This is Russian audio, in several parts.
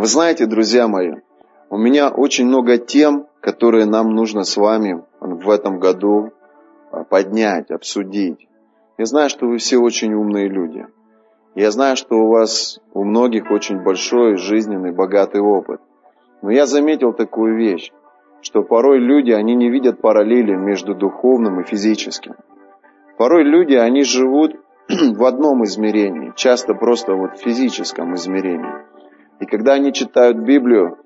Вы знаете, друзья мои, у меня очень много тем, которые нам нужно с вами в этом году а, поднять, обсудить. Я знаю, что вы все очень умные люди. Я знаю, что у вас, у многих очень большой жизненный, богатый опыт. Но я заметил такую вещь, что порой люди, они не видят параллели между духовным и физическим. Порой люди, они живут в одном измерении, часто просто вот в физическом измерении. И когда они читают Библию,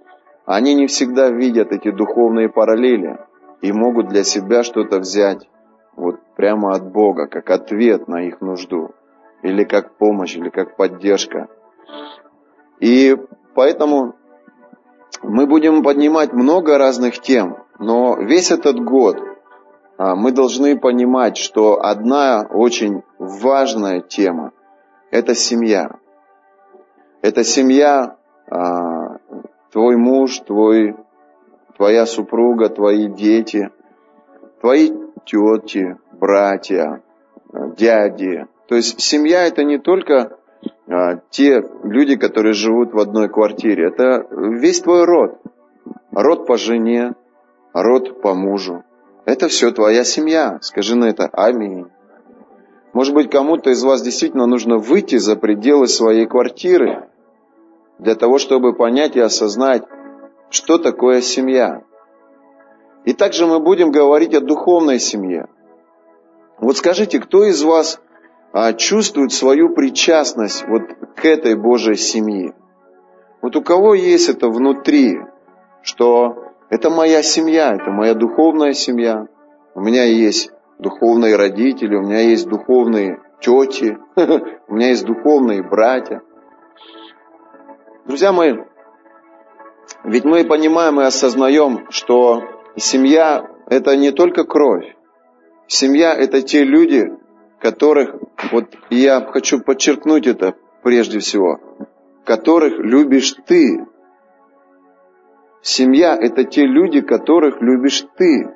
они не всегда видят эти духовные параллели и могут для себя что-то взять вот прямо от Бога, как ответ на их нужду, или как помощь, или как поддержка. И поэтому мы будем поднимать много разных тем, но весь этот год а, мы должны понимать, что одна очень важная тема – это семья. Это семья, а, твой муж, твой, твоя супруга, твои дети, твои тети, братья, дяди. То есть семья это не только а, те люди, которые живут в одной квартире. Это весь твой род. Род по жене, род по мужу. Это все твоя семья. Скажи на это аминь. Может быть, кому-то из вас действительно нужно выйти за пределы своей квартиры для того, чтобы понять и осознать, что такое семья. И также мы будем говорить о духовной семье. Вот скажите, кто из вас а, чувствует свою причастность вот к этой Божьей семье? Вот у кого есть это внутри, что это моя семья, это моя духовная семья. У меня есть духовные родители, у меня есть духовные тети, у меня есть духовные братья. Друзья мои, ведь мы понимаем и осознаем, что семья – это не только кровь. Семья – это те люди, которых, вот я хочу подчеркнуть это прежде всего, которых любишь ты. Семья – это те люди, которых любишь ты.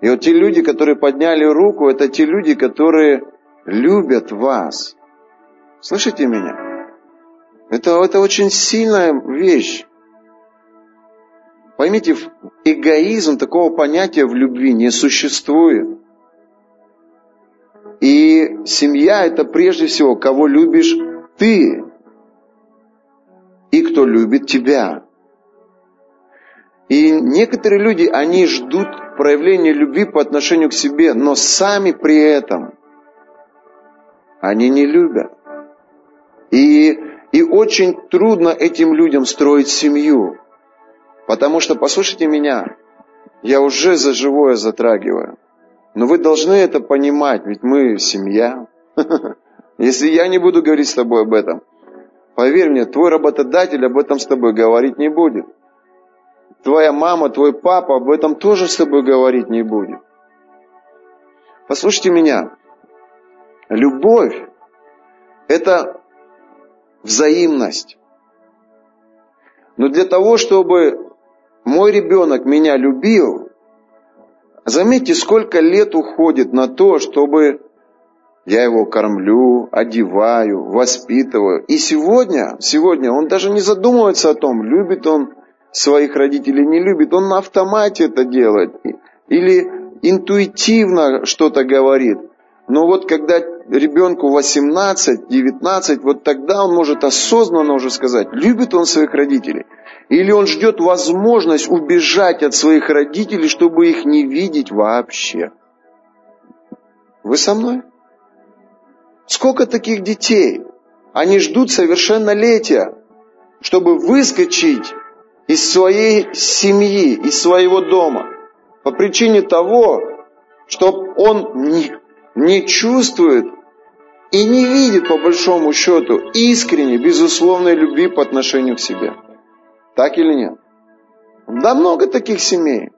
И вот те люди, которые подняли руку, это те люди, которые любят вас. Слышите меня? Это, это очень сильная вещь. Поймите, эгоизм такого понятия в любви не существует. И семья это прежде всего, кого любишь ты и кто любит тебя. И некоторые люди, они ждут проявления любви по отношению к себе, но сами при этом они не любят. И и очень трудно этим людям строить семью. Потому что, послушайте меня, я уже за живое затрагиваю. Но вы должны это понимать, ведь мы семья. Если я не буду говорить с тобой об этом, поверь мне, твой работодатель об этом с тобой говорить не будет. Твоя мама, твой папа об этом тоже с тобой говорить не будет. Послушайте меня. Любовь – это взаимность. Но для того, чтобы мой ребенок меня любил, заметьте, сколько лет уходит на то, чтобы я его кормлю, одеваю, воспитываю. И сегодня, сегодня он даже не задумывается о том, любит он своих родителей, не любит. Он на автомате это делает. Или интуитивно что-то говорит. Но вот когда ребенку 18, 19, вот тогда он может осознанно уже сказать, любит он своих родителей. Или он ждет возможность убежать от своих родителей, чтобы их не видеть вообще. Вы со мной? Сколько таких детей? Они ждут совершеннолетия, чтобы выскочить из своей семьи, из своего дома. По причине того, что он не, не чувствует и не видит, по большому счету, искренней, безусловной любви по отношению к себе. Так или нет? Да много таких семей.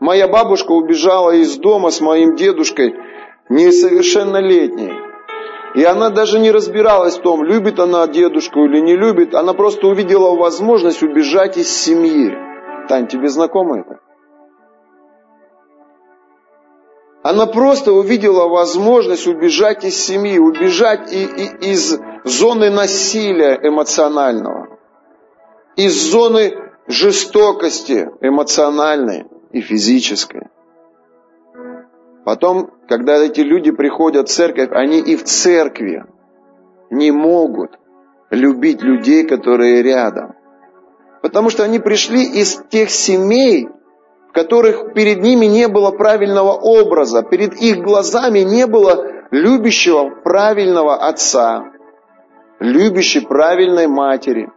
Моя бабушка убежала из дома с моим дедушкой несовершеннолетней. И она даже не разбиралась в том, любит она дедушку или не любит. Она просто увидела возможность убежать из семьи. Тань, тебе знакомо это? Она просто увидела возможность убежать из семьи, убежать и, и, из зоны насилия эмоционального. из зоны жестокости эмоциональной и физической. Потом, когда эти люди приходят в церковь, они и в церкви не могут любить людей, которые рядом. Потому что они пришли из тех семей, которых перед ними не было правильного образа, перед их глазами не было любящего правильного отца, любящей правильной матери.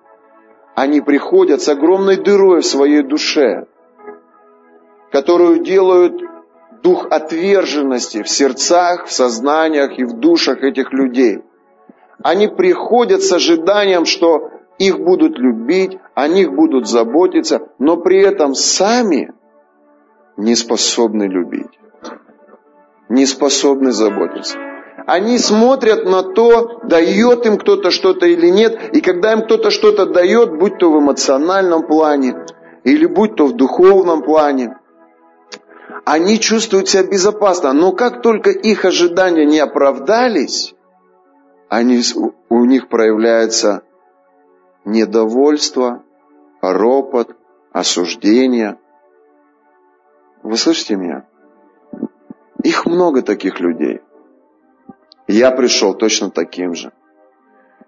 Они приходят с огромной дырой в своей душе, которую делают дух отверженности в сердцах, в сознаниях и в душах этих людей. Они приходят с ожиданием, что их будут любить, о них будут заботиться, но при этом сами не способны любить, не способны заботиться. Они смотрят на то, дает им кто-то что-то или нет, и когда им кто-то что-то дает, будь то в эмоциональном плане, или будь то в духовном плане, они чувствуют себя безопасно. Но как только их ожидания не оправдались, они, у них проявляется недовольство, ропот, осуждение. Вы слышите меня? Их много таких людей. Я пришел точно таким же.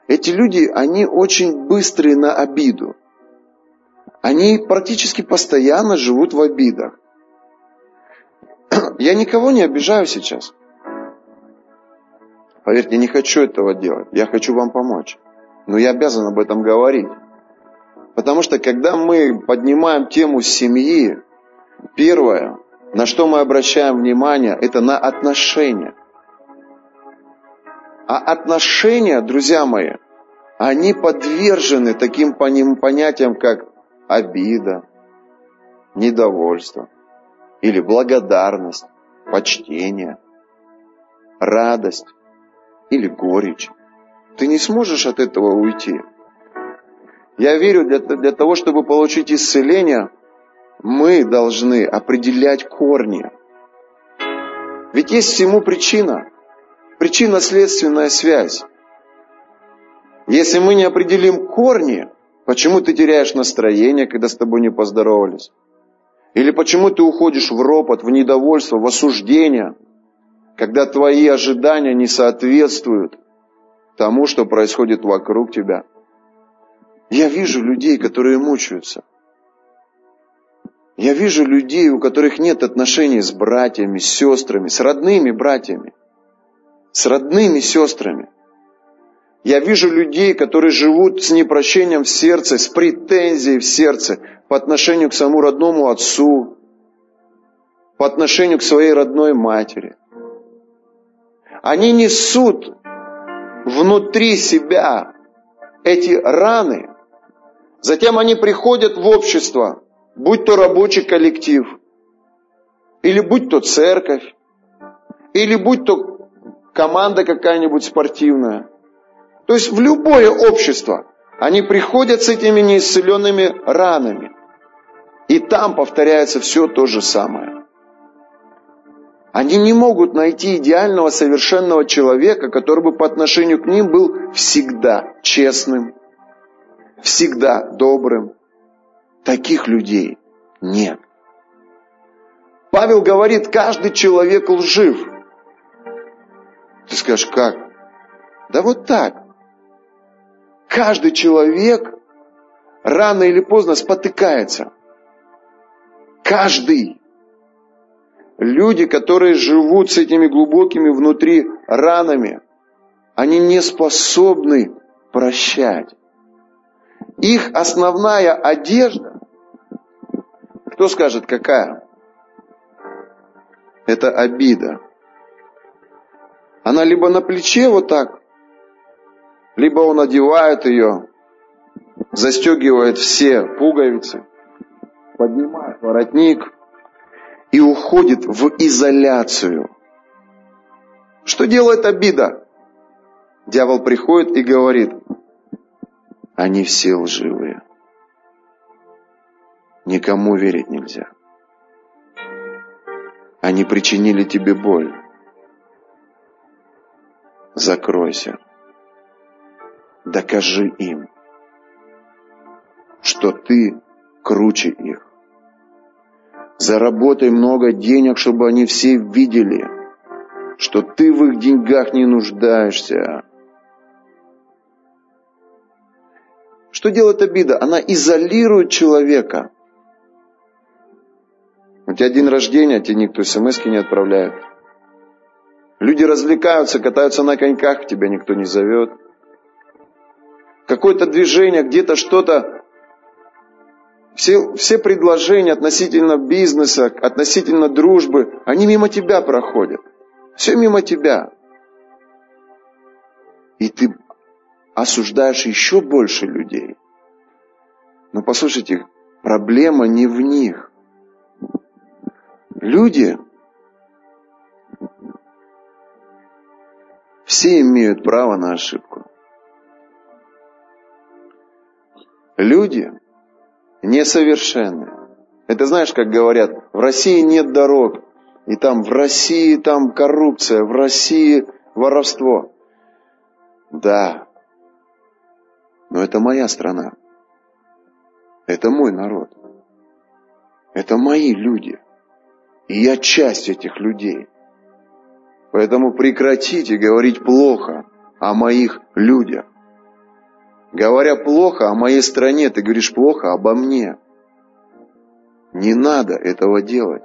Эти люди, они очень быстрые на обиду. Они практически постоянно живут в обидах. Я никого не обижаю сейчас. Поверьте, не хочу этого делать. Я хочу вам помочь. Но я обязан об этом говорить. Потому что когда мы поднимаем тему семьи, первое, на что мы обращаем внимание, это на отношения. А отношения, друзья мои, они подвержены таким понятиям, как обида, недовольство или благодарность, почтение, радость или горечь. Ты не сможешь от этого уйти. Я верю, для, для того, чтобы получить исцеление, мы должны определять корни. Ведь есть всему причина. Причинно-следственная связь. Если мы не определим корни, почему ты теряешь настроение, когда с тобой не поздоровались? Или почему ты уходишь в ропот, в недовольство, в осуждение, когда твои ожидания не соответствуют тому, что происходит вокруг тебя. Я вижу людей, которые мучаются. Я вижу людей, у которых нет отношений с братьями, с сестрами, с родными братьями, с родными сестрами. Я вижу людей, которые живут с непрощением в сердце, с претензией в сердце по отношению к своему родному отцу, по отношению к своей родной матери. Они несут внутри себя эти раны. Затем они приходят в общество, будь то рабочий коллектив, или будь то церковь, или будь то команда какая-нибудь спортивная. То есть в любое общество они приходят с этими неисцеленными ранами. И там повторяется все то же самое. Они не могут найти идеального, совершенного человека, который бы по отношению к ним был всегда честным, всегда добрым. Таких людей нет. Павел говорит, каждый человек лжив. Ты скажешь, как? Да вот так. Каждый человек рано или поздно спотыкается. Каждый. Люди, которые живут с этими глубокими внутри ранами, они не способны прощать. Их основная одежда, кто скажет, какая? Это обида. Она либо на плече вот так, либо он одевает ее, застегивает все пуговицы, поднимает воротник – и уходит в изоляцию. Что делает обида? Дьявол приходит и говорит, они все лживые. Никому верить нельзя. Они причинили тебе боль. Закройся. Докажи им, что ты круче их. Заработай много денег, чтобы они все видели, что ты в их деньгах не нуждаешься. Что делает обида? Она изолирует человека. У тебя день рождения, тебе никто смс не отправляет. Люди развлекаются, катаются на коньках, тебя никто не зовет. Какое-то движение, где-то что-то. Все, все предложения относительно бизнеса, относительно дружбы, они мимо тебя проходят. Все мимо тебя. И ты осуждаешь еще больше людей. Но послушайте, проблема не в них. Люди все имеют право на ошибку. Люди несовершенны. Это знаешь, как говорят, в России нет дорог, и там в России там коррупция, в России воровство. Да, но это моя страна. Это мой народ. Это мои люди. И я часть этих людей. Поэтому прекратите говорить плохо о моих людях. Говоря плохо о моей стране, ты говоришь плохо обо мне. Не надо этого делать.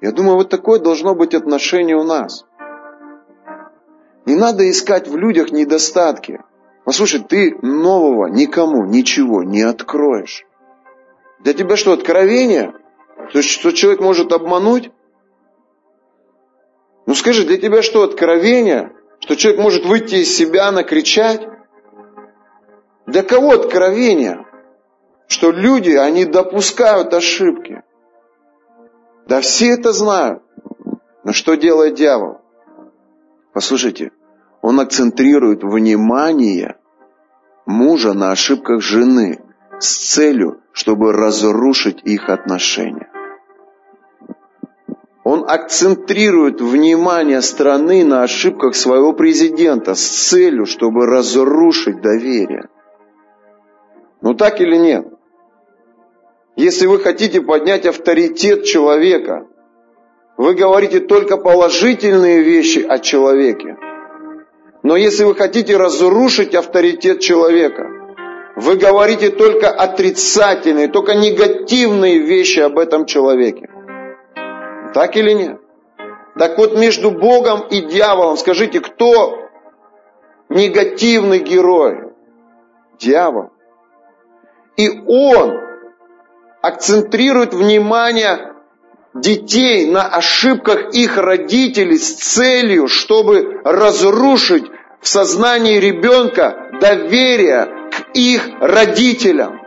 Я думаю, вот такое должно быть отношение у нас. Не надо искать в людях недостатки. Послушай, ты нового никому ничего не откроешь. Для тебя что, откровение? То, что человек может обмануть? Ну скажи, для тебя что, откровение? Что человек может выйти из себя, накричать? Для кого откровение? Что люди, они допускают ошибки. Да все это знают. Но что делает дьявол? Послушайте, он акцентрирует внимание мужа на ошибках жены с целью, чтобы разрушить их отношения. Он акцентрирует внимание страны на ошибках своего президента с целью, чтобы разрушить доверие. Ну так или нет? Если вы хотите поднять авторитет человека, вы говорите только положительные вещи о человеке. Но если вы хотите разрушить авторитет человека, вы говорите только отрицательные, только негативные вещи об этом человеке. Так или нет? Так вот, между Богом и дьяволом, скажите, кто негативный герой? Дьявол. И он акцентрирует внимание детей на ошибках их родителей с целью, чтобы разрушить в сознании ребенка доверие к их родителям.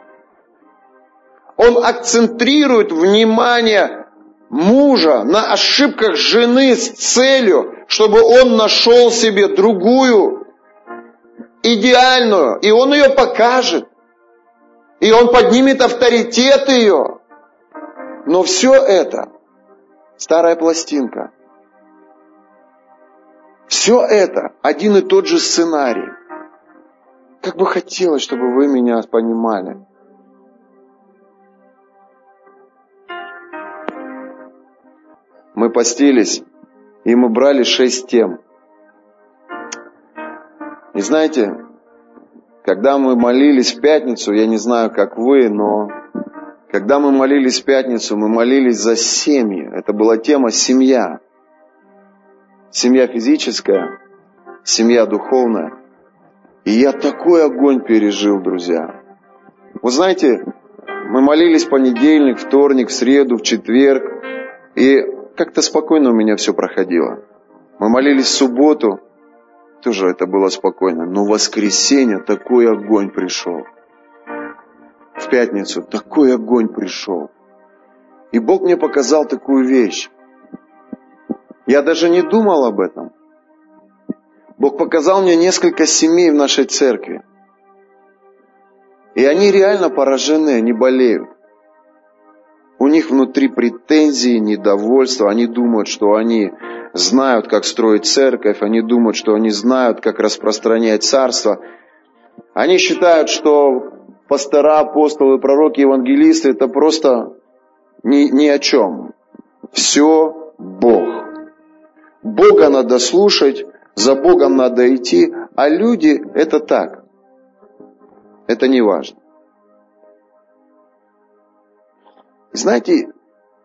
Он акцентрирует внимание мужа на ошибках жены с целью, чтобы он нашел себе другую, идеальную, и он ее покажет. И он поднимет авторитет ее. Но все это старая пластинка. Все это один и тот же сценарий. Как бы хотелось, чтобы вы меня понимали. Мы постились, и мы брали шесть тем. И знаете, когда мы молились в пятницу, я не знаю, как вы, но когда мы молились в пятницу, мы молились за семьи. Это была тема семья. Семья физическая, семья духовная. И я такой огонь пережил, друзья. Вы знаете, мы молились понедельник, вторник, в среду, в четверг. И как-то спокойно у меня все проходило. Мы молились в субботу, тоже это было спокойно. Но в воскресенье такой огонь пришел. В пятницу такой огонь пришел. И Бог мне показал такую вещь. Я даже не думал об этом. Бог показал мне несколько семей в нашей церкви. И они реально поражены, они болеют. У них внутри претензии, недовольство, они думают, что они знают, как строить церковь, они думают, что они знают, как распространять царство. Они считают, что пастора, апостолы, пророки, евангелисты, это просто ни, ни о чем. Все Бог. Бога надо слушать, за Богом надо идти, а люди это так. Это не важно. Знаете,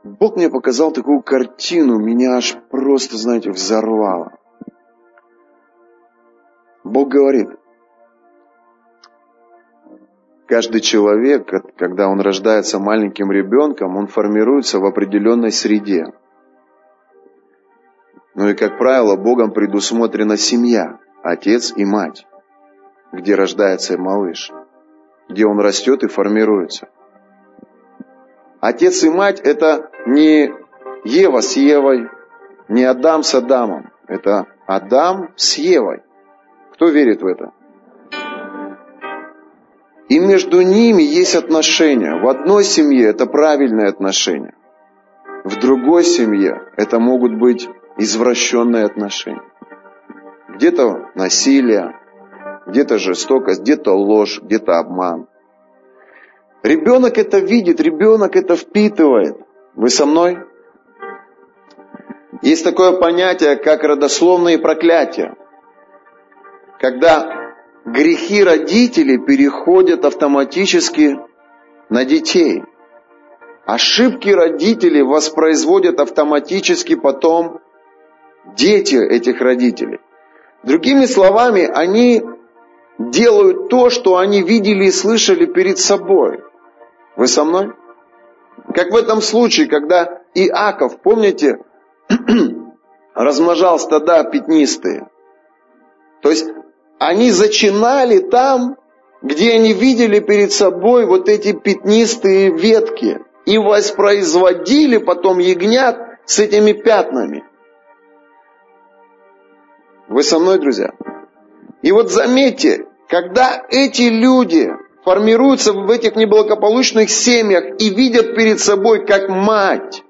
Бог мне показал такую картину, меня аж просто, знаете, взорвало. Бог говорит, каждый человек, когда он рождается маленьким ребенком, он формируется в определенной среде. Ну и, как правило, Богом предусмотрена семья, отец и мать, где рождается малыш, где он растет и формируется. Отец и мать – это не Ева с Евой, не Адам с Адамом. Это Адам с Евой. Кто верит в это? И между ними есть отношения. В одной семье это правильные отношения. В другой семье это могут быть извращенные отношения. Где-то насилие, где-то жестокость, где-то ложь, где-то обман. Ребенок это видит, ребенок это впитывает. Вы со мной? Есть такое понятие, как родословные проклятия. Когда грехи родителей переходят автоматически на детей. Ошибки родителей воспроизводят автоматически потом дети этих родителей. Другими словами, они делают то, что они видели и слышали перед собой. Вы со мной? Как в этом случае, когда Иаков, помните, размножал стада пятнистые. То есть они зачинали там, где они видели перед собой вот эти пятнистые ветки и воспроизводили потом ягнят с этими пятнами. Вы со мной, друзья? И вот заметьте, когда эти люди формируются в этих неблагополучных семьях и видят перед собой, как мать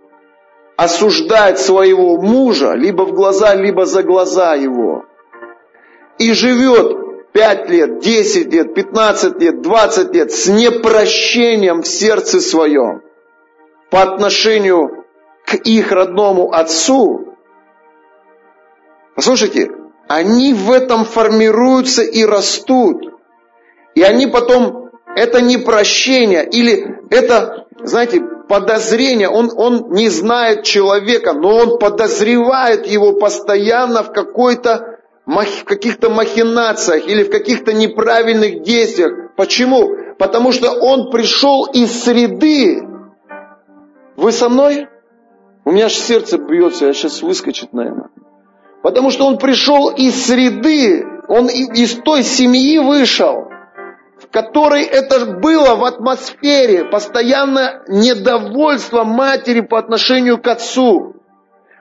осуждает своего мужа либо в глаза, либо за глаза его, и живет 5 лет, 10 лет, 15 лет, 20 лет с непрощением в сердце своем по отношению к их родному отцу, послушайте, они в этом формируются и растут. И они потом, это не прощение, или это, знаете, подозрение, он, он не знает человека, но он подозревает его постоянно в какой-то каких-то махинациях или в каких-то неправильных действиях. Почему? Потому что он пришел из среды. Вы со мной? У меня аж сердце бьется, я сейчас выскочит, наверное. Потому что он пришел из среды, он из той семьи вышел, в которой это было в атмосфере, постоянно недовольство матери по отношению к отцу.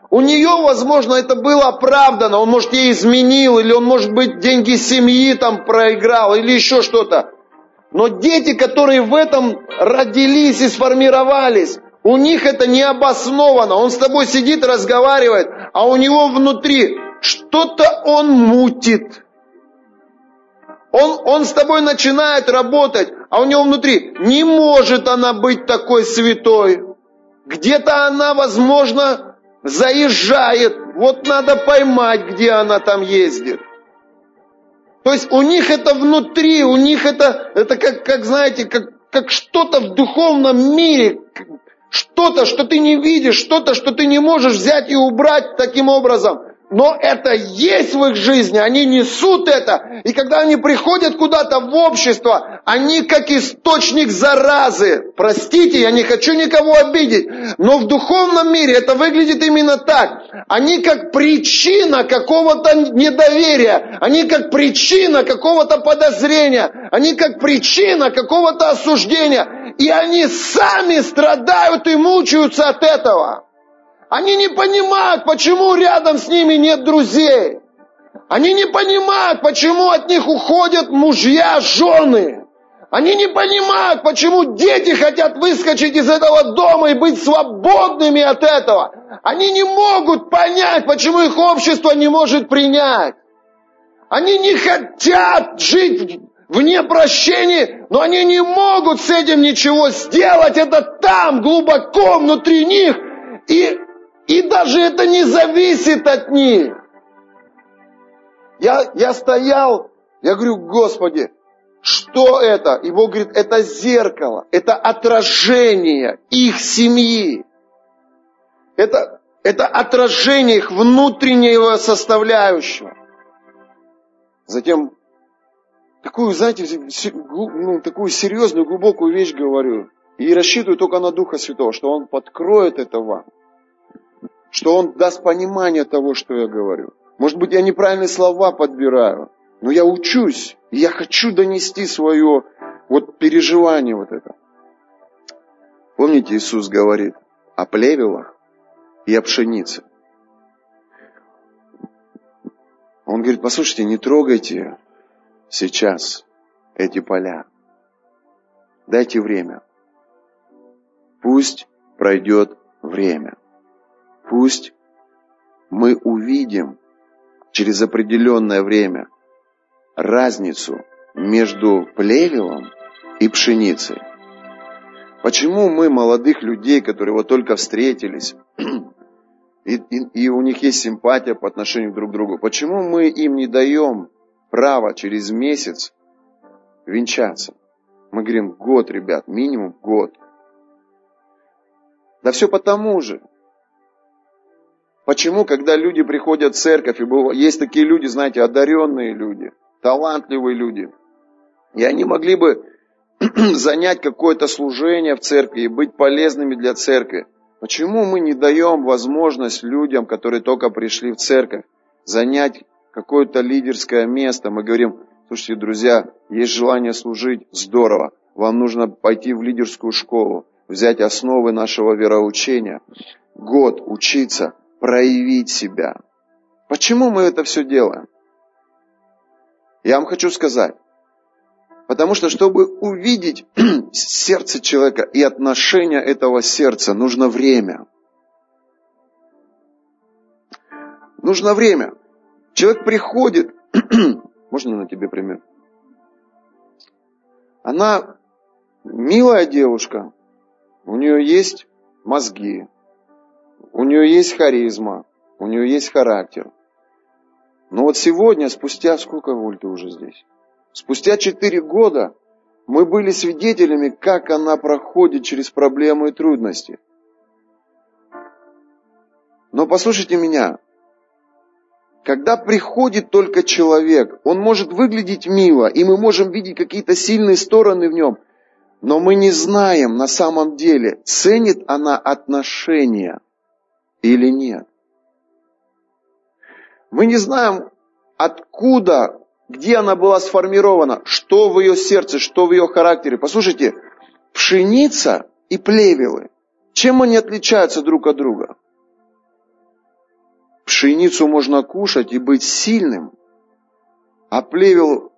У нее, возможно, это было оправдано, он, может, ей изменил, или он, может быть, деньги семьи там проиграл, или еще что-то. Но дети, которые в этом родились и сформировались, у них это не обосновано. Он с тобой сидит, разговаривает, а у него внутри что-то он мутит. Он, он с тобой начинает работать, а у него внутри не может она быть такой святой. Где-то она, возможно, заезжает. Вот надо поймать, где она там ездит. То есть у них это внутри, у них это, это как, как знаете, как, как что-то в духовном мире, что-то, что ты не видишь, что-то, что ты не можешь взять и убрать таким образом. Но это есть в их жизни, они несут это. И когда они приходят куда-то в общество, они как источник заразы. Простите, я не хочу никого обидеть, но в духовном мире это выглядит именно так. Они как причина какого-то недоверия, они как причина какого-то подозрения, они как причина какого-то осуждения. И они сами страдают и мучаются от этого. Они не понимают, почему рядом с ними нет друзей. Они не понимают, почему от них уходят мужья, жены. Они не понимают, почему дети хотят выскочить из этого дома и быть свободными от этого. Они не могут понять, почему их общество не может принять. Они не хотят жить вне прощения, но они не могут с этим ничего сделать. Это там, глубоко внутри них. И, и даже это не зависит от них. Я, я стоял, я говорю, Господи, что это? И Бог говорит, это зеркало, это отражение их семьи. Это, это отражение их внутреннего составляющего. Затем такую, знаете, ну, такую серьезную, глубокую вещь говорю. И рассчитываю только на Духа Святого, что Он подкроет это вам. Что Он даст понимание того, что я говорю. Может быть, я неправильные слова подбираю. Но я учусь, и я хочу донести свое вот переживание вот это. Помните, Иисус говорит о плевелах и о пшенице. Он говорит, послушайте, не трогайте сейчас эти поля. Дайте время. Пусть пройдет время. Пусть мы увидим через определенное время разницу между плевелом и пшеницей. Почему мы, молодых людей, которые вот только встретились, и, и, и у них есть симпатия по отношению друг к другу, почему мы им не даем право через месяц венчаться? Мы говорим, год, ребят, минимум год. Да все потому же. Почему, когда люди приходят в церковь, и есть такие люди, знаете, одаренные люди – талантливые люди. И они могли бы занять какое-то служение в церкви и быть полезными для церкви. Почему мы не даем возможность людям, которые только пришли в церковь, занять какое-то лидерское место? Мы говорим, слушайте, друзья, есть желание служить, здорово. Вам нужно пойти в лидерскую школу, взять основы нашего вероучения, год учиться, проявить себя. Почему мы это все делаем? Я вам хочу сказать. Потому что, чтобы увидеть сердце человека и отношение этого сердца, нужно время. Нужно время. Человек приходит, можно на тебе пример? Она милая девушка, у нее есть мозги, у нее есть харизма, у нее есть характер. Но вот сегодня, спустя сколько воль ты уже здесь? Спустя четыре года мы были свидетелями, как она проходит через проблемы и трудности. Но послушайте меня, когда приходит только человек, он может выглядеть мило, и мы можем видеть какие-то сильные стороны в нем, но мы не знаем на самом деле, ценит она отношения или нет. Мы не знаем, откуда, где она была сформирована, что в ее сердце, что в ее характере. Послушайте, пшеница и плевелы, чем они отличаются друг от друга? Пшеницу можно кушать и быть сильным, а плевел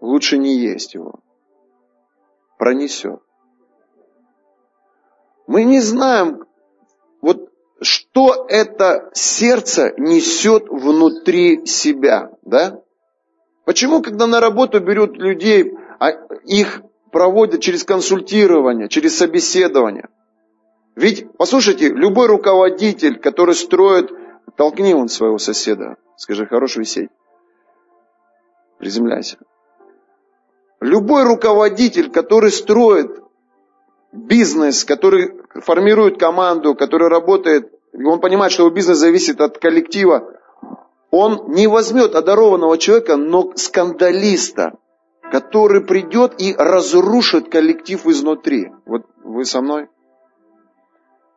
лучше не есть его. Пронесет. Мы не знаем, что это сердце несет внутри себя, да? Почему, когда на работу берут людей, а их проводят через консультирование, через собеседование? Ведь, послушайте, любой руководитель, который строит, толкни он своего соседа, скажи, хорош висеть, приземляйся. Любой руководитель, который строит бизнес, который формирует команду, который работает, он понимает, что его бизнес зависит от коллектива, он не возьмет одарованного человека, но скандалиста, который придет и разрушит коллектив изнутри. Вот вы со мной?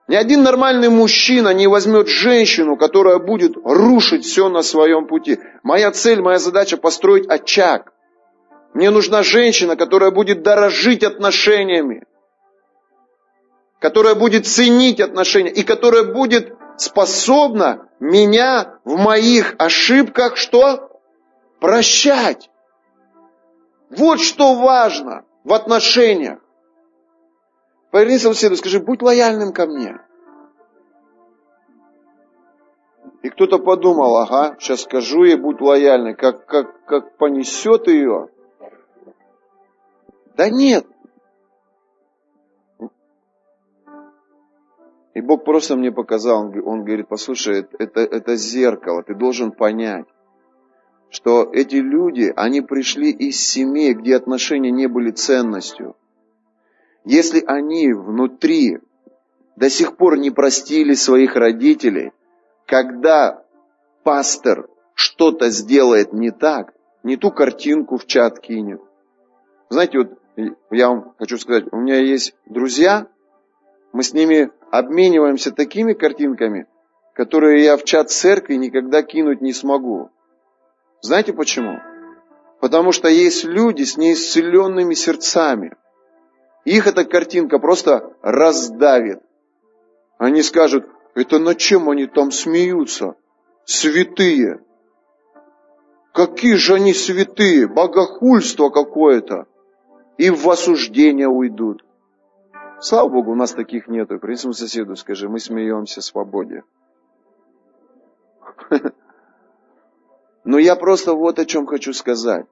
Ни один нормальный мужчина не возьмет женщину, которая будет рушить все на своем пути. Моя цель, моя задача построить очаг. Мне нужна женщина, которая будет дорожить отношениями которая будет ценить отношения и которая будет способна меня в моих ошибках что? Прощать. Вот что важно в отношениях. Повернись к соседу, скажи, будь лояльным ко мне. И кто-то подумал, ага, сейчас скажу ей, будь лояльной, как, как, как понесет ее. Да нет. И Бог просто мне показал, Он говорит, послушай, это, это зеркало, ты должен понять, что эти люди, они пришли из семей, где отношения не были ценностью. Если они внутри до сих пор не простили своих родителей, когда пастор что-то сделает не так, не ту картинку в чат кинет. Знаете, вот я вам хочу сказать, у меня есть друзья, мы с ними обмениваемся такими картинками, которые я в чат церкви никогда кинуть не смогу. Знаете почему? Потому что есть люди с неисцеленными сердцами. Их эта картинка просто раздавит. Они скажут, это на чем они там смеются? Святые. Какие же они святые? Богохульство какое-то. И в осуждение уйдут. Слава Богу, у нас таких нету. Принесу соседу, скажи, мы смеемся свободе. Но я просто вот о чем хочу сказать.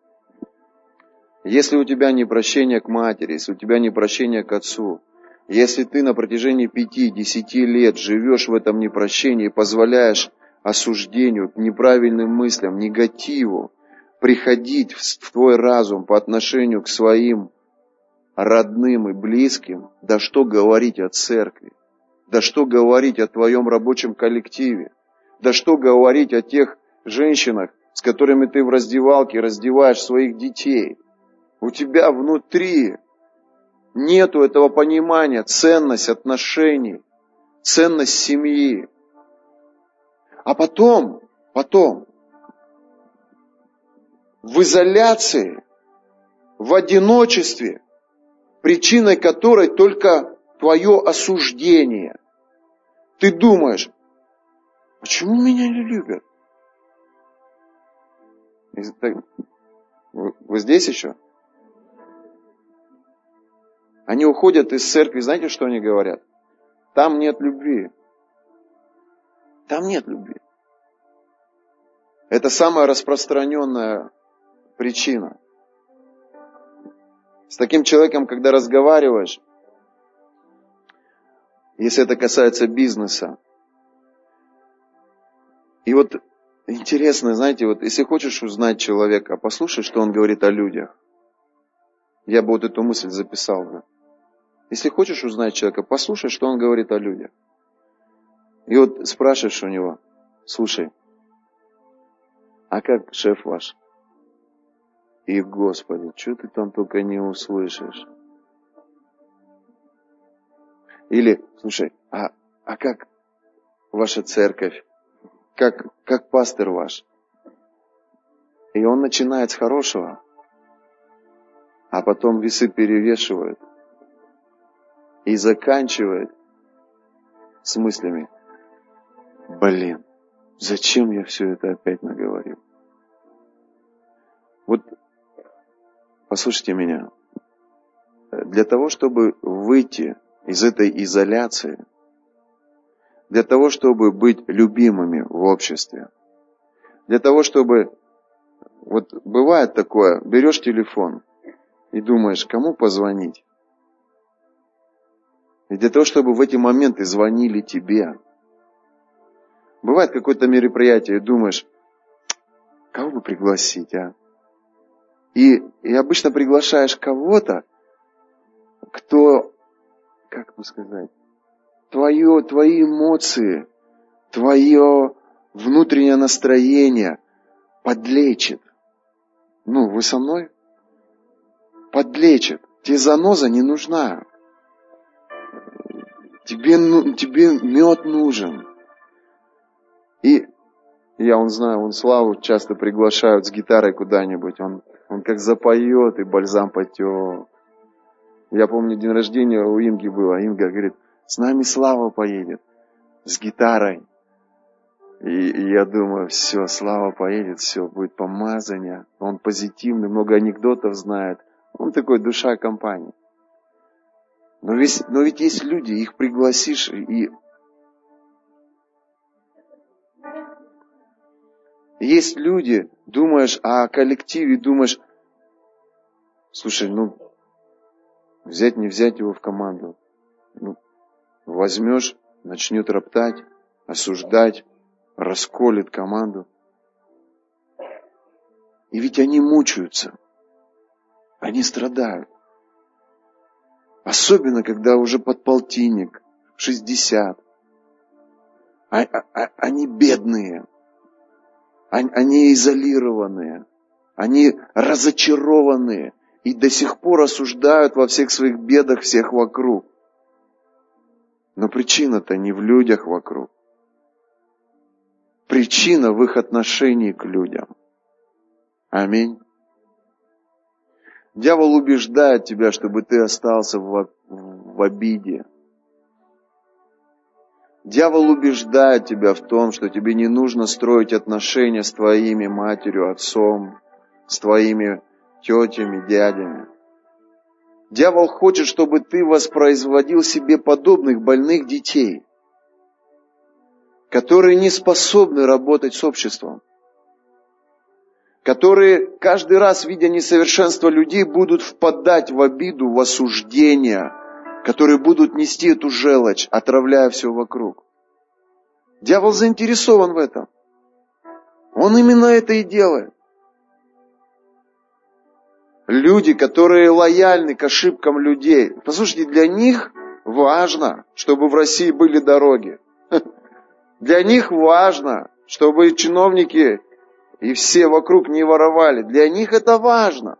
Если у тебя не прощение к матери, если у тебя не прощение к отцу, если ты на протяжении пяти-десяти лет живешь в этом непрощении позволяешь осуждению, неправильным мыслям, негативу приходить в твой разум по отношению к своим родным и близким, да что говорить о церкви, да что говорить о твоем рабочем коллективе, да что говорить о тех женщинах, с которыми ты в раздевалке раздеваешь своих детей. У тебя внутри нету этого понимания, ценность отношений, ценность семьи. А потом, потом, в изоляции, в одиночестве, причиной которой только твое осуждение. Ты думаешь, почему меня не любят? Вы здесь еще? Они уходят из церкви, знаете, что они говорят? Там нет любви. Там нет любви. Это самая распространенная причина. С таким человеком, когда разговариваешь, если это касается бизнеса, и вот интересно, знаете, вот если хочешь узнать человека, послушай, что он говорит о людях. Я бы вот эту мысль записал бы. Если хочешь узнать человека, послушай, что он говорит о людях. И вот спрашиваешь у него, слушай, а как шеф ваш? И, Господи, что ты там только не услышишь? Или, слушай, а, а как ваша церковь? Как, как пастор ваш? И он начинает с хорошего, а потом весы перевешивают и заканчивает с мыслями, блин, зачем я все это опять наговорил? Вот послушайте меня. Для того, чтобы выйти из этой изоляции, для того, чтобы быть любимыми в обществе, для того, чтобы... Вот бывает такое, берешь телефон и думаешь, кому позвонить? И для того, чтобы в эти моменты звонили тебе. Бывает какое-то мероприятие, и думаешь, кого бы пригласить, а? И, и обычно приглашаешь кого-то, кто, как бы сказать, твое, твои эмоции, твое внутреннее настроение подлечит. Ну, вы со мной? Подлечит. Тебе заноза не нужна. Тебе, ну, тебе мед нужен. И я, он знаю, он Славу часто приглашают с гитарой куда-нибудь. Он, он как запоет, и бальзам потек. Я помню, день рождения у Инги было. Инга говорит, с нами Слава поедет с гитарой. И, и я думаю, все, Слава поедет, все, будет помазание. Он позитивный, много анекдотов знает. Он такой душа компании. Но ведь, но ведь есть люди, их пригласишь и... Есть люди, думаешь о коллективе, думаешь, слушай, ну, взять, не взять его в команду. Ну, возьмешь, начнет роптать, осуждать, расколет команду. И ведь они мучаются. Они страдают. Особенно, когда уже под полтинник, 60. А, а, а, они бедные. Они изолированные. Они разочарованные. И до сих пор осуждают во всех своих бедах всех вокруг. Но причина-то не в людях вокруг. Причина в их отношении к людям. Аминь. Дьявол убеждает тебя, чтобы ты остался в, в обиде. Дьявол убеждает тебя в том, что тебе не нужно строить отношения с твоими матерью, отцом, с твоими тетями, дядями. Дьявол хочет, чтобы ты воспроизводил себе подобных больных детей, которые не способны работать с обществом которые каждый раз, видя несовершенство людей, будут впадать в обиду, в осуждение, которые будут нести эту желчь, отравляя все вокруг. Дьявол заинтересован в этом. Он именно это и делает. Люди, которые лояльны к ошибкам людей. Послушайте, для них важно, чтобы в России были дороги. Для них важно, чтобы чиновники и все вокруг не воровали. Для них это важно.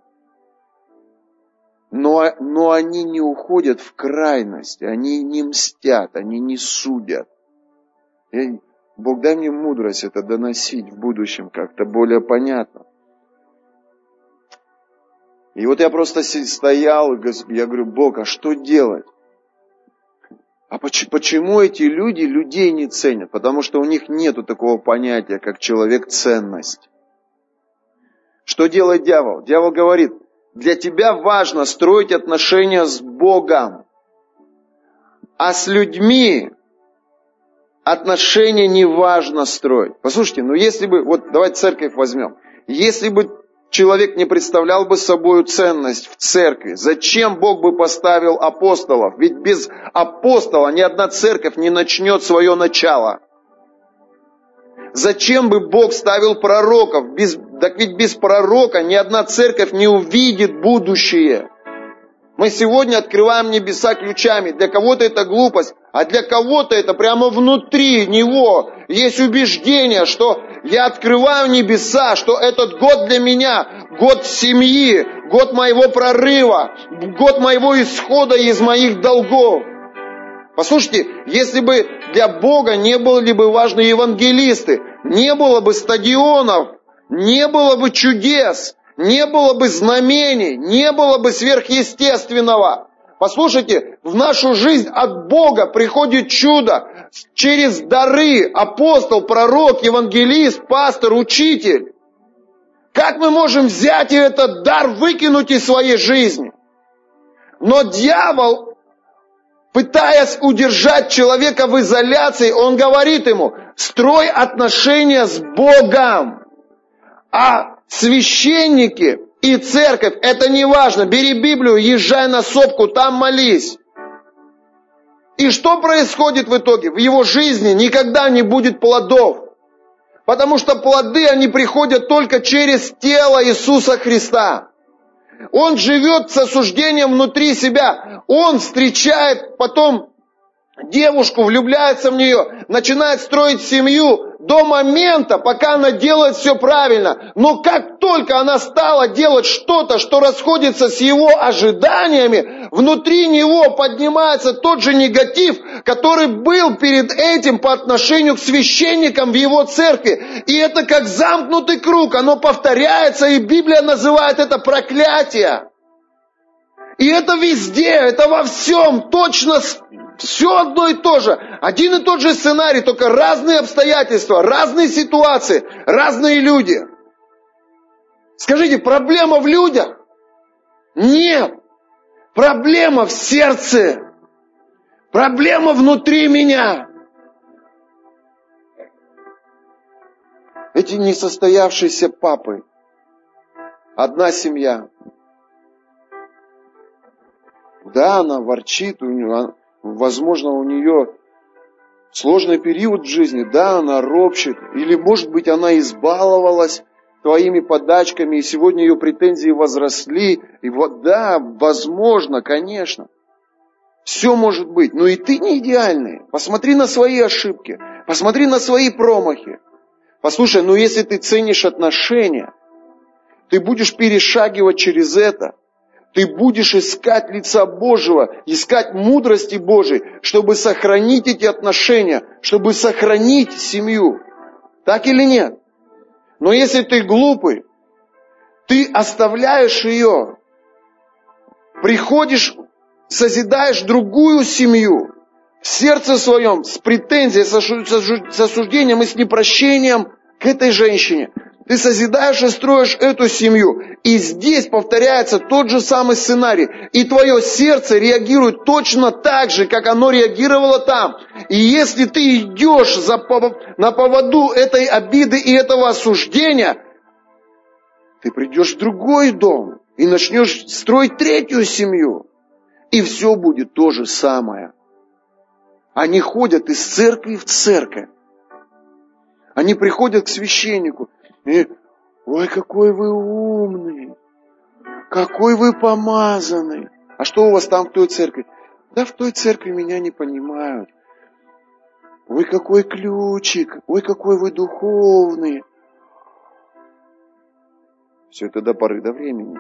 Но, но они не уходят в крайность, они не мстят, они не судят. И Бог дай мне мудрость это доносить в будущем как-то более понятно. И вот я просто стоял, я говорю, Бог, а что делать? А почему эти люди людей не ценят? Потому что у них нет такого понятия, как человек ценность. Что делает дьявол? Дьявол говорит, для тебя важно строить отношения с Богом, а с людьми отношения не важно строить. Послушайте, ну если бы, вот давайте церковь возьмем, если бы человек не представлял бы собой ценность в церкви, зачем Бог бы поставил апостолов? Ведь без апостола ни одна церковь не начнет свое начало. Зачем бы Бог ставил пророков? Без, так ведь без пророка ни одна церковь не увидит будущее. Мы сегодня открываем небеса ключами. Для кого-то это глупость, а для кого-то это прямо внутри него есть убеждение, что я открываю небеса, что этот год для меня год семьи, год моего прорыва, год моего исхода из моих долгов. Послушайте, если бы для Бога не были бы важны евангелисты, не было бы стадионов, не было бы чудес, не было бы знамений, не было бы сверхъестественного. Послушайте, в нашу жизнь от Бога приходит чудо через дары апостол, пророк, евангелист, пастор, учитель. Как мы можем взять и этот дар выкинуть из своей жизни? Но дьявол пытаясь удержать человека в изоляции, он говорит ему, строй отношения с Богом. А священники и церковь, это не важно. Бери Библию, езжай на сопку, там молись. И что происходит в итоге? В его жизни никогда не будет плодов. Потому что плоды, они приходят только через тело Иисуса Христа. Он живет с осуждением внутри себя. Он встречает потом девушку, влюбляется в нее, начинает строить семью до момента, пока она делает все правильно. Но как только она стала делать что-то, что расходится с его ожиданиями, внутри него поднимается тот же негатив, который был перед этим по отношению к священникам в его церкви. И это как замкнутый круг, оно повторяется, и Библия называет это проклятие. И это везде, это во всем, точно все одно и то же. Один и тот же сценарий, только разные обстоятельства, разные ситуации, разные люди. Скажите, проблема в людях? Нет. Проблема в сердце. Проблема внутри меня. Эти несостоявшиеся папы. Одна семья. Да, она ворчит, у нее, возможно, у нее сложный период в жизни, да, она ропщет, или, может быть, она избаловалась твоими подачками, и сегодня ее претензии возросли, и вот, да, возможно, конечно. Все может быть, но и ты не идеальный. Посмотри на свои ошибки, посмотри на свои промахи. Послушай, ну если ты ценишь отношения, ты будешь перешагивать через это, ты будешь искать лица Божьего, искать мудрости Божьей, чтобы сохранить эти отношения, чтобы сохранить семью. Так или нет? Но если ты глупый, ты оставляешь ее, приходишь, созидаешь другую семью, в сердце своем с претензией, с осуждением и с непрощением к этой женщине. Ты созидаешь и строишь эту семью. И здесь повторяется тот же самый сценарий. И твое сердце реагирует точно так же, как оно реагировало там. И если ты идешь за, на поводу этой обиды и этого осуждения, ты придешь в другой дом и начнешь строить третью семью. И все будет то же самое. Они ходят из церкви в церковь. Они приходят к священнику и, ой, какой вы умный, какой вы помазанный. А что у вас там в той церкви? Да в той церкви меня не понимают. Ой, какой ключик, ой, какой вы духовный. Все это до поры до времени.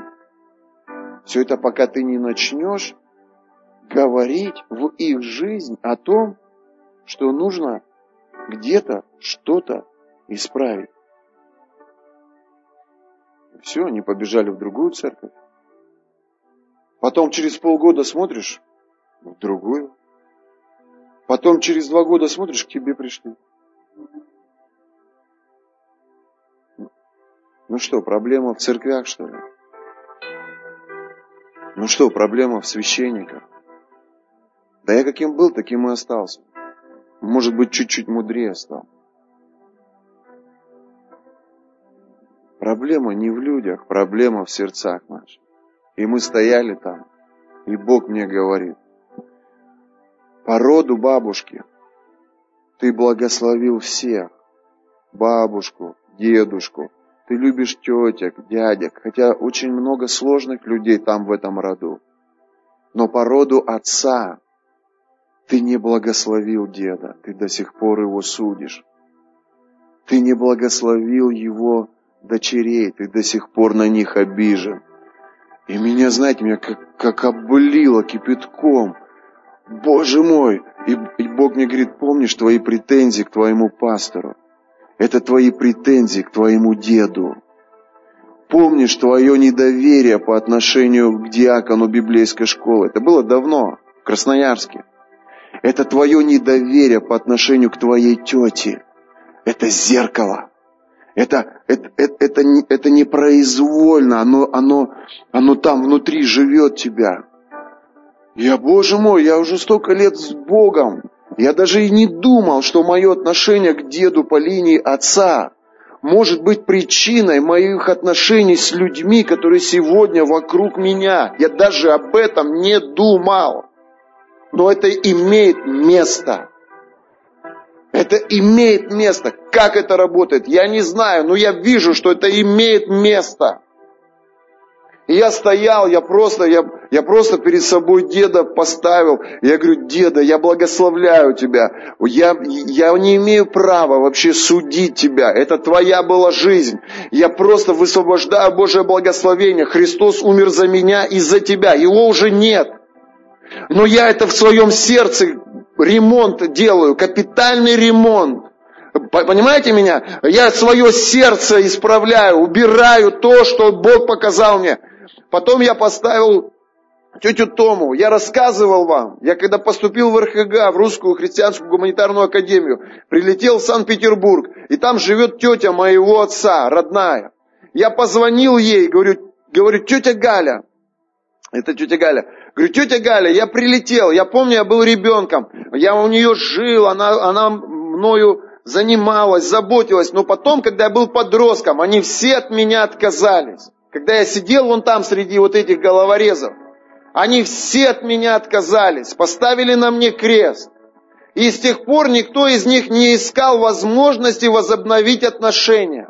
Все это пока ты не начнешь говорить в их жизнь о том, что нужно где-то что-то исправить. Все, они побежали в другую церковь. Потом через полгода смотришь в другую. Потом через два года смотришь, к тебе пришли. Ну что, проблема в церквях, что ли? Ну что, проблема в священниках? Да я каким был, таким и остался. Может быть, чуть-чуть мудрее стал. Проблема не в людях, проблема в сердцах наших. И мы стояли там, и Бог мне говорит, по роду бабушки ты благословил всех, бабушку, дедушку, ты любишь тетек, дядек, хотя очень много сложных людей там в этом роду. Но по роду отца ты не благословил деда, ты до сих пор его судишь. Ты не благословил его дочерей, ты до сих пор на них обижен. И меня, знаете, меня как, как облило кипятком. Боже мой! И, и Бог мне говорит, помнишь твои претензии к твоему пастору? Это твои претензии к твоему деду. Помнишь твое недоверие по отношению к диакону библейской школы? Это было давно, в Красноярске. Это твое недоверие по отношению к твоей тете. Это зеркало. Это, это, это, это, не, это непроизвольно, оно, оно, оно там внутри живет тебя. Я, Боже мой, я уже столько лет с Богом. Я даже и не думал, что мое отношение к деду по линии отца может быть причиной моих отношений с людьми, которые сегодня вокруг меня. Я даже об этом не думал. Но это имеет место. Это имеет место. Как это работает, я не знаю, но я вижу, что это имеет место. Я стоял, я просто, я, я просто перед собой деда поставил. Я говорю, деда, я благословляю тебя. Я, я не имею права вообще судить тебя. Это твоя была жизнь. Я просто высвобождаю Божье благословение. Христос умер за меня и за тебя. Его уже нет. Но я это в своем сердце ремонт делаю, капитальный ремонт. Понимаете меня? Я свое сердце исправляю, убираю то, что Бог показал мне. Потом я поставил тетю Тому. Я рассказывал вам, я когда поступил в РХГ, в Русскую христианскую гуманитарную академию, прилетел в Санкт-Петербург, и там живет тетя моего отца, родная. Я позвонил ей, говорю, говорю, тетя Галя, это тетя Галя. Говорю, тетя Галя, я прилетел, я помню, я был ребенком, я у нее жил, она, она мною занималась, заботилась, но потом, когда я был подростком, они все от меня отказались. Когда я сидел вон там среди вот этих головорезов, Они все от меня отказались, поставили на мне крест. И с тех пор никто из них не искал возможности возобновить отношения.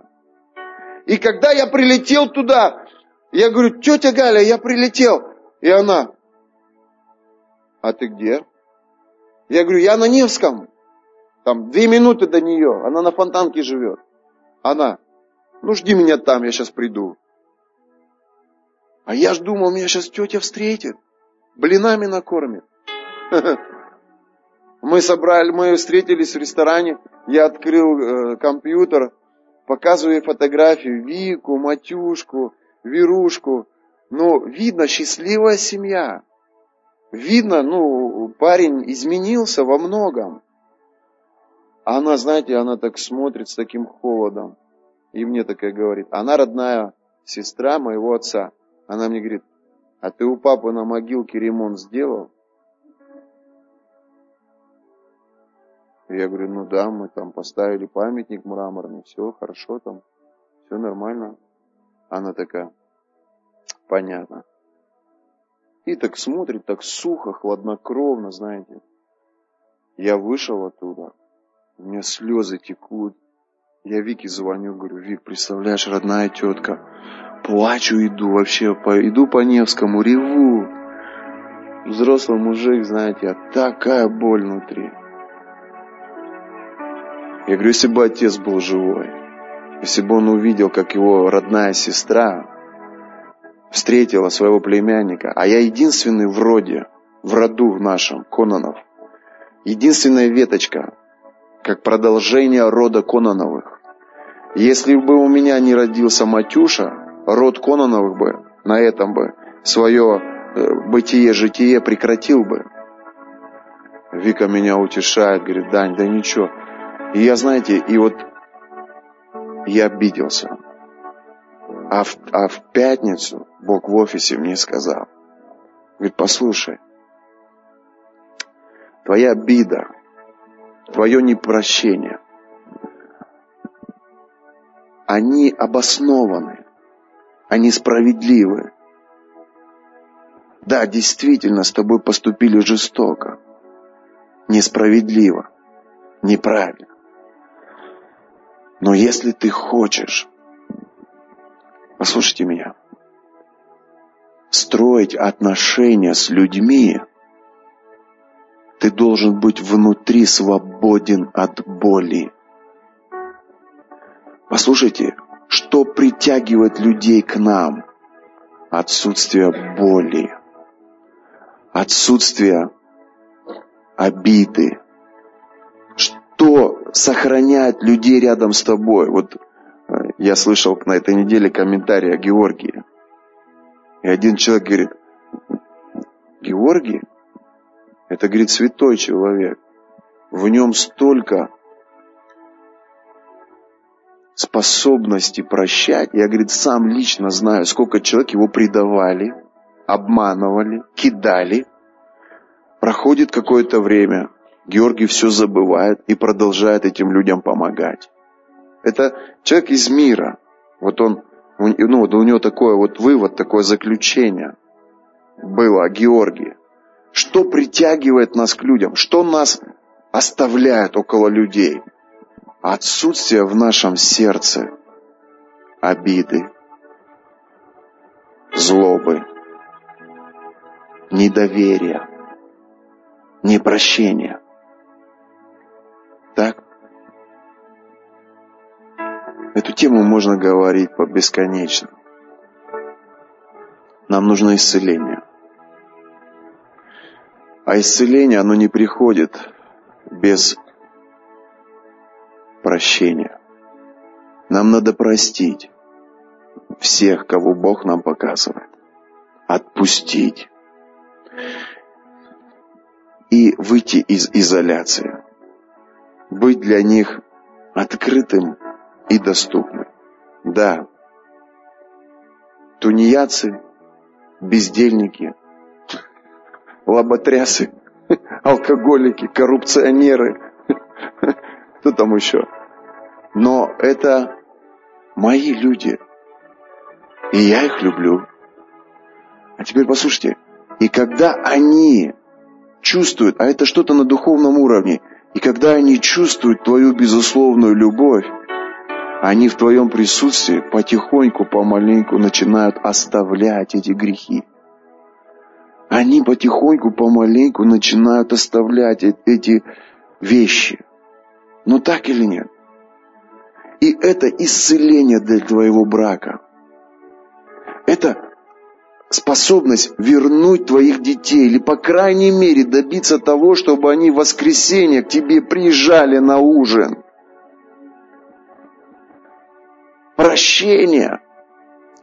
И когда я прилетел туда, я говорю, тетя Галя, я прилетел. И она, а ты где? Я говорю, я на Невском. Там две минуты до нее. Она на Фонтанке живет. Она, ну жди меня там, я сейчас приду. А я ж думал, меня сейчас тетя встретит, блинами накормит. Мы собрали, мы встретились в ресторане, я открыл э, компьютер, показываю ей фотографию, Вику, Матюшку, Верушку. Ну, видно, счастливая семья. Видно, ну, парень изменился во многом. А она, знаете, она так смотрит с таким холодом. И мне такая говорит, она родная сестра моего отца. Она мне говорит, а ты у папы на могилке ремонт сделал? Я говорю, ну да, мы там поставили памятник мраморный, все хорошо там, все нормально. Она такая, понятно. И так смотрит, так сухо, хладнокровно, знаете. Я вышел оттуда, у меня слезы текут. Я Вике звоню, говорю, Вик, представляешь, родная тетка, Плачу, иду вообще, по, иду по Невскому, реву. Взрослый мужик, знаете, а такая боль внутри. Я говорю, если бы отец был живой, если бы он увидел, как его родная сестра встретила своего племянника, а я единственный в роде, в роду в нашем, Кононов, единственная веточка, как продолжение рода Кононовых. Если бы у меня не родился Матюша, род Кононовых бы на этом бы свое э, бытие-житие прекратил бы. Вика меня утешает, говорит, Дань, да ничего. И я, знаете, и вот я обиделся. А в, а в пятницу Бог в офисе мне сказал, говорит, послушай, твоя обида, твое непрощение, они обоснованы они справедливы. Да, действительно, с тобой поступили жестоко, несправедливо, неправильно. Но если ты хочешь, послушайте меня, строить отношения с людьми, ты должен быть внутри свободен от боли. Послушайте, что притягивает людей к нам? Отсутствие боли, отсутствие обиды. Что сохраняет людей рядом с тобой? Вот я слышал на этой неделе комментарий о Георгии. И один человек говорит, Георгий, это, говорит, святой человек. В нем столько способности прощать, я, говорит, сам лично знаю, сколько человек его предавали, обманывали, кидали. Проходит какое-то время, Георгий все забывает и продолжает этим людям помогать. Это человек из мира. Вот он, ну, вот у него такое вот вывод, такое заключение было о Георгии. Что притягивает нас к людям? Что нас оставляет около людей? отсутствие в нашем сердце обиды, злобы, недоверия, непрощения. Так? Эту тему можно говорить по бесконечно. Нам нужно исцеление. А исцеление, оно не приходит без прощения. Нам надо простить всех, кого Бог нам показывает. Отпустить. И выйти из изоляции. Быть для них открытым и доступным. Да, тунеядцы, бездельники, лоботрясы, алкоголики, коррупционеры, кто там еще? Но это мои люди. И я их люблю. А теперь послушайте, И когда они чувствуют, а это что-то на духовном уровне, и когда они чувствуют твою безусловную любовь, они в твоем присутствии потихоньку, помаленьку начинают оставлять эти грехи. Они потихоньку, помаленьку начинают оставлять эти вещи. Ну так или нет? И это исцеление для твоего брака. Это способность вернуть твоих детей, или по крайней мере добиться того, чтобы они в воскресенье к тебе приезжали на ужин. Прощение,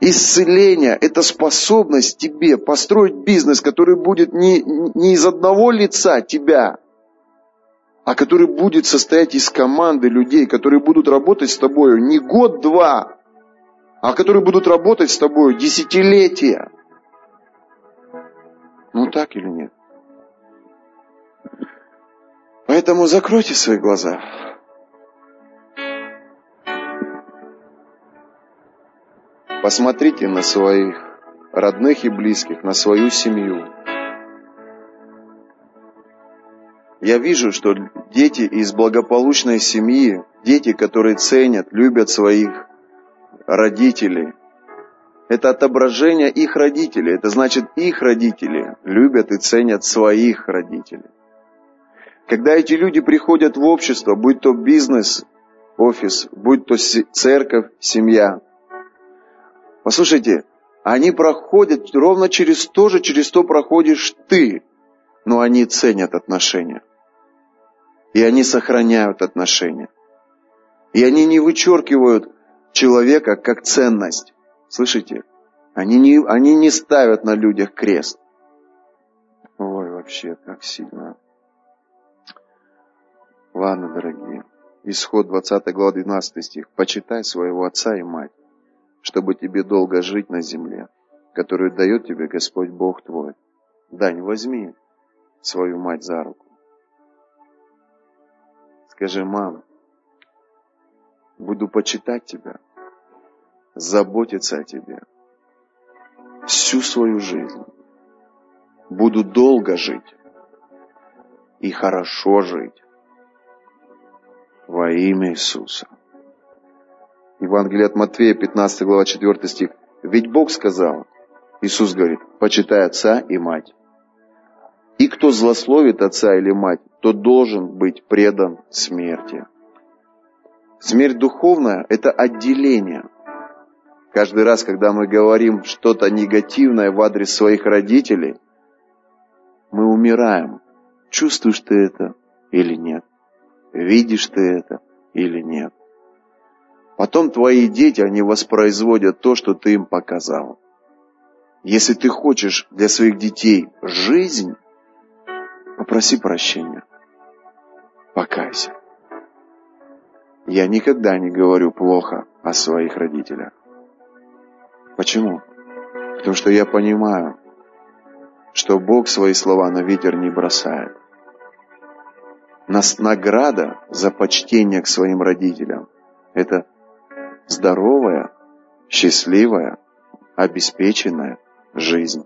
исцеление – это способность тебе построить бизнес, который будет не, не из одного лица тебя, а который будет состоять из команды людей, которые будут работать с тобой не год-два, а которые будут работать с тобой десятилетия. Ну так или нет? Поэтому закройте свои глаза. Посмотрите на своих родных и близких, на свою семью. Я вижу, что дети из благополучной семьи, дети, которые ценят, любят своих родителей, это отображение их родителей. Это значит, их родители любят и ценят своих родителей. Когда эти люди приходят в общество, будь то бизнес, офис, будь то церковь, семья, послушайте, они проходят ровно через то же, через то проходишь ты, но они ценят отношения. И они сохраняют отношения. И они не вычеркивают человека как ценность. Слышите? Они не, они не ставят на людях крест. Ой, вообще, как сильно. Ладно, дорогие. Исход 20 глава 12 стих. «Почитай своего отца и мать, чтобы тебе долго жить на земле, которую дает тебе Господь Бог твой. Дань, возьми свою мать за руку. Скажи, мам, буду почитать тебя, заботиться о тебе всю свою жизнь. Буду долго жить и хорошо жить во имя Иисуса. Евангелие от Матфея, 15 глава, 4 стих. Ведь Бог сказал, Иисус говорит, почитай отца и мать. И кто злословит отца или мать, тот должен быть предан смерти. Смерть духовная – это отделение – Каждый раз, когда мы говорим что-то негативное в адрес своих родителей, мы умираем. Чувствуешь ты это или нет? Видишь ты это или нет? Потом твои дети, они воспроизводят то, что ты им показал. Если ты хочешь для своих детей жизнь, попроси прощения. Покайся. Я никогда не говорю плохо о своих родителях. Почему? Потому что я понимаю, что Бог свои слова на ветер не бросает. Нас награда за почтение к своим родителям – это здоровая, счастливая, обеспеченная жизнь.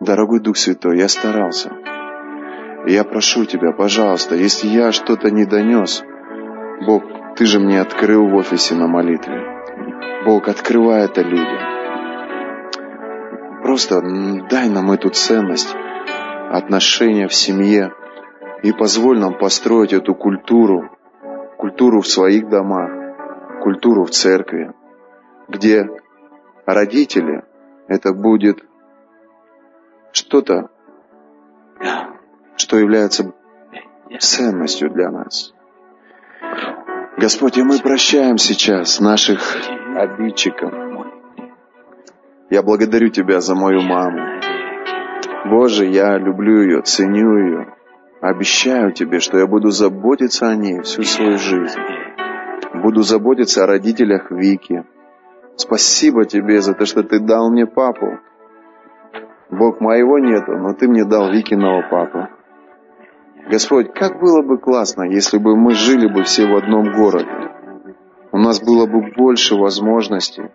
Дорогой Дух Святой, я старался. я прошу Тебя, пожалуйста, если я что-то не донес, Бог, Ты же мне открыл в офисе на молитве. Бог, открывай это людям. Просто дай нам эту ценность отношения в семье и позволь нам построить эту культуру, культуру в своих домах, культуру в церкви, где родители это будет что-то, что является ценностью для нас. Господь, и мы прощаем сейчас наших обидчиков. Я благодарю Тебя за мою маму. Боже, я люблю ее, ценю ее. Обещаю Тебе, что я буду заботиться о ней всю свою жизнь. Буду заботиться о родителях Вики. Спасибо Тебе за то, что Ты дал мне папу. Бог моего нету, но Ты мне дал Викиного папу. Господь, как было бы классно, если бы мы жили бы все в одном городе. У нас было бы больше возможностей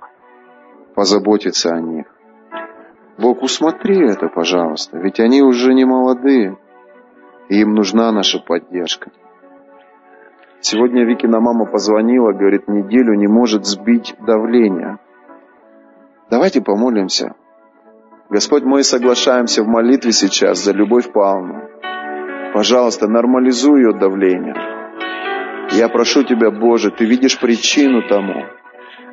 позаботиться о них. Бог, усмотри это, пожалуйста, ведь они уже не молодые, и им нужна наша поддержка. Сегодня Викина мама позвонила, говорит, неделю не может сбить давление. Давайте помолимся. Господь, мы соглашаемся в молитве сейчас за Любовь Павловну. Пожалуйста, нормализуй ее давление. Я прошу Тебя, Боже, Ты видишь причину тому.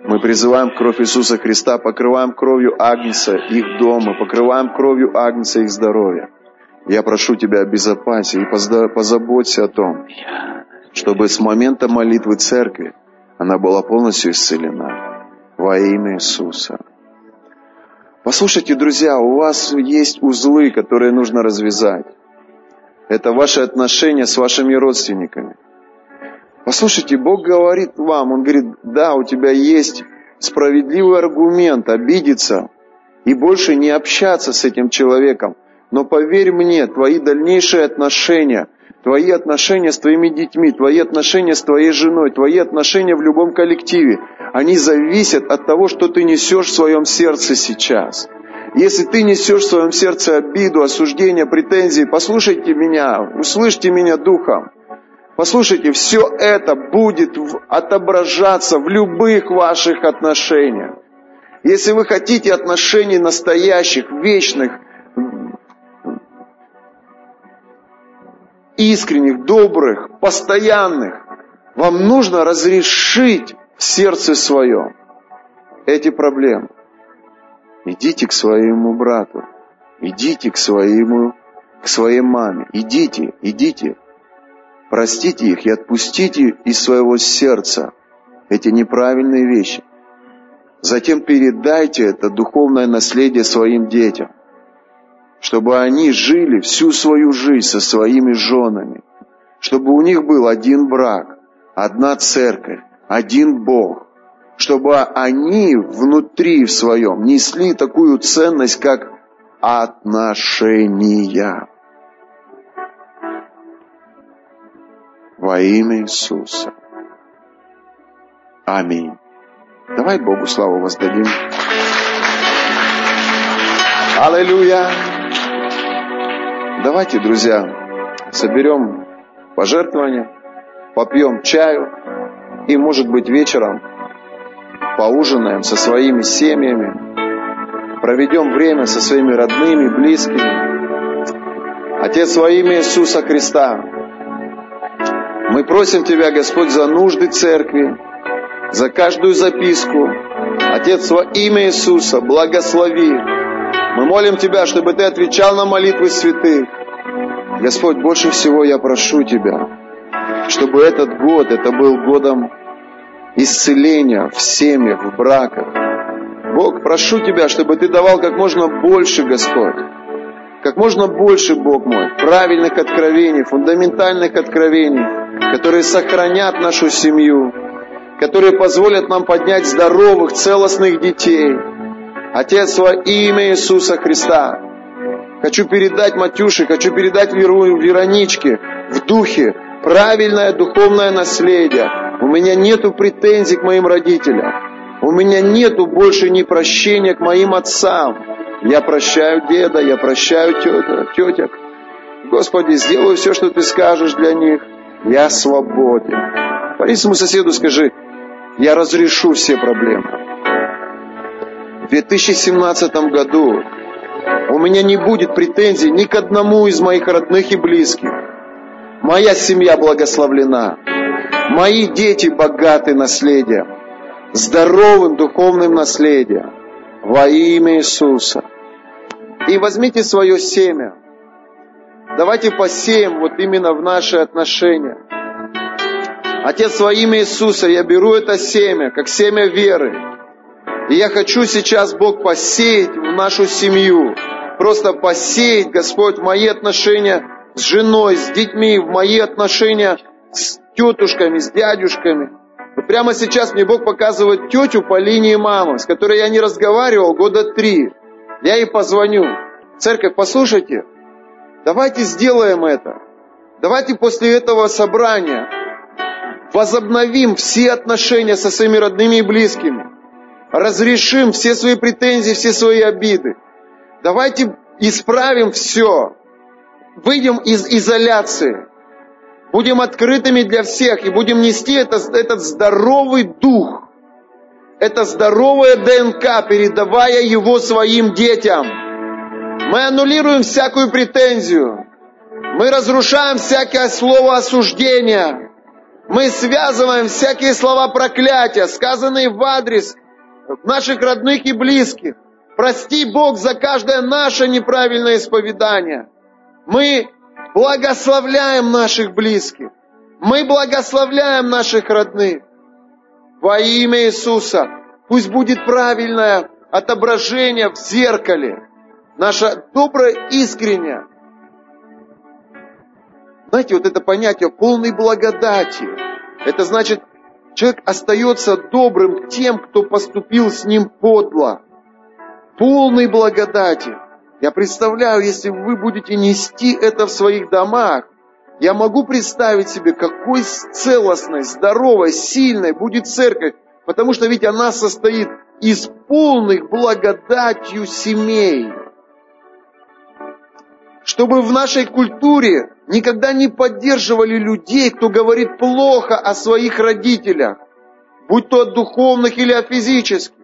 Мы призываем кровь Иисуса Христа, покрываем кровью Агнца их дом, мы покрываем кровью Агнца их здоровье. Я прошу Тебя, обезопаси и позаботься о том, чтобы с момента молитвы церкви она была полностью исцелена во имя Иисуса. Послушайте, друзья, у вас есть узлы, которые нужно развязать. Это ваши отношения с вашими родственниками. Послушайте, Бог говорит вам, Он говорит, да, у тебя есть справедливый аргумент обидеться и больше не общаться с этим человеком. Но поверь мне, твои дальнейшие отношения – твои отношения с твоими детьми, твои отношения с твоей женой, твои отношения в любом коллективе, они зависят от того, что ты несешь в своем сердце сейчас. Если ты несешь в своем сердце обиду, осуждение, претензии, послушайте меня, услышьте меня духом. Послушайте, все это будет отображаться в любых ваших отношениях. Если вы хотите отношений настоящих, вечных, искренних, добрых, постоянных. Вам нужно разрешить в сердце своем эти проблемы. Идите к своему брату, идите к своему, к своей маме, идите, идите. Простите их и отпустите из своего сердца эти неправильные вещи. Затем передайте это духовное наследие своим детям чтобы они жили всю свою жизнь со своими женами, чтобы у них был один брак, одна церковь, один Бог, чтобы они внутри в своем несли такую ценность, как отношения. Во имя Иисуса. Аминь. Давай Богу славу воздадим. Аллилуйя. Давайте, друзья, соберем пожертвования, попьем чаю и, может быть, вечером поужинаем со своими семьями, проведем время со своими родными, близкими. Отец, во имя Иисуса Христа, мы просим Тебя, Господь, за нужды церкви, за каждую записку. Отец, во имя Иисуса, благослови мы молим Тебя, чтобы Ты отвечал на молитвы святых. Господь, больше всего я прошу Тебя, чтобы этот год, это был годом исцеления в семьях, в браках. Бог, прошу Тебя, чтобы Ты давал как можно больше, Господь, как можно больше, Бог мой, правильных откровений, фундаментальных откровений, которые сохранят нашу семью, которые позволят нам поднять здоровых, целостных детей – Отец, во имя Иисуса Христа, хочу передать Матюше, хочу передать Веру, Вероничке в духе правильное духовное наследие. У меня нету претензий к моим родителям. У меня нету больше ни прощения к моим отцам. Я прощаю деда, я прощаю тетя, тетек. Господи, сделаю все, что Ты скажешь для них. Я свободен. Пари своему соседу скажи, я разрешу все проблемы. В 2017 году у меня не будет претензий ни к одному из моих родных и близких. Моя семья благословлена. Мои дети богаты наследием, здоровым духовным наследием во имя Иисуса. И возьмите свое семя. Давайте посеем вот именно в наши отношения. Отец, во имя Иисуса, я беру это семя, как семя веры, и я хочу сейчас, Бог, посеять в нашу семью, просто посеять, Господь, мои отношения с женой, с детьми, в мои отношения с тетушками, с дядюшками. Вот прямо сейчас мне Бог показывает тетю по линии мамы, с которой я не разговаривал года три. Я ей позвоню. Церковь, послушайте, давайте сделаем это. Давайте после этого собрания возобновим все отношения со своими родными и близкими разрешим все свои претензии, все свои обиды. Давайте исправим все. Выйдем из изоляции. Будем открытыми для всех и будем нести этот, этот здоровый дух, это здоровая ДНК, передавая его своим детям. Мы аннулируем всякую претензию. Мы разрушаем всякое слово осуждения. Мы связываем всякие слова проклятия, сказанные в адрес наших родных и близких. Прости, Бог, за каждое наше неправильное исповедание. Мы благословляем наших близких. Мы благословляем наших родных. Во имя Иисуса пусть будет правильное отображение в зеркале. Наше доброе, искреннее. Знаете, вот это понятие полной благодати. Это значит, человек остается добрым тем, кто поступил с ним подло. Полной благодати. Я представляю, если вы будете нести это в своих домах, я могу представить себе, какой целостной, здоровой, сильной будет церковь, потому что ведь она состоит из полных благодатью семей. Чтобы в нашей культуре никогда не поддерживали людей, кто говорит плохо о своих родителях, будь то от духовных или от физических.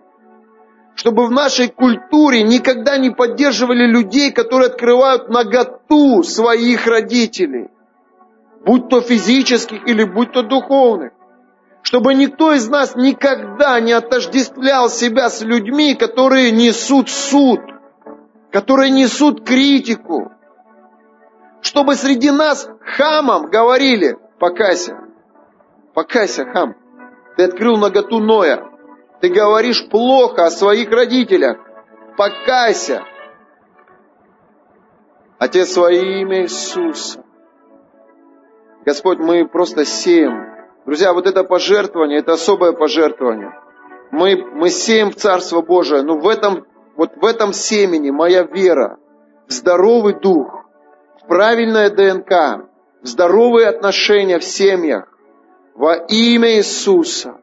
Чтобы в нашей культуре никогда не поддерживали людей, которые открывают наготу своих родителей будь то физических или будь то духовных. Чтобы никто из нас никогда не отождествлял себя с людьми, которые несут суд, которые несут критику. Чтобы среди нас хамом говорили, покайся, покайся, хам, ты открыл наготу Ноя, ты говоришь плохо о своих родителях, покайся. Отец, во имя Иисуса, Господь, мы просто сеем. Друзья, вот это пожертвование, это особое пожертвование. Мы, мы сеем в Царство Божие, но в этом, вот в этом семени моя вера, здоровый дух, в правильное ДНК, в здоровые отношения в семьях, во имя Иисуса.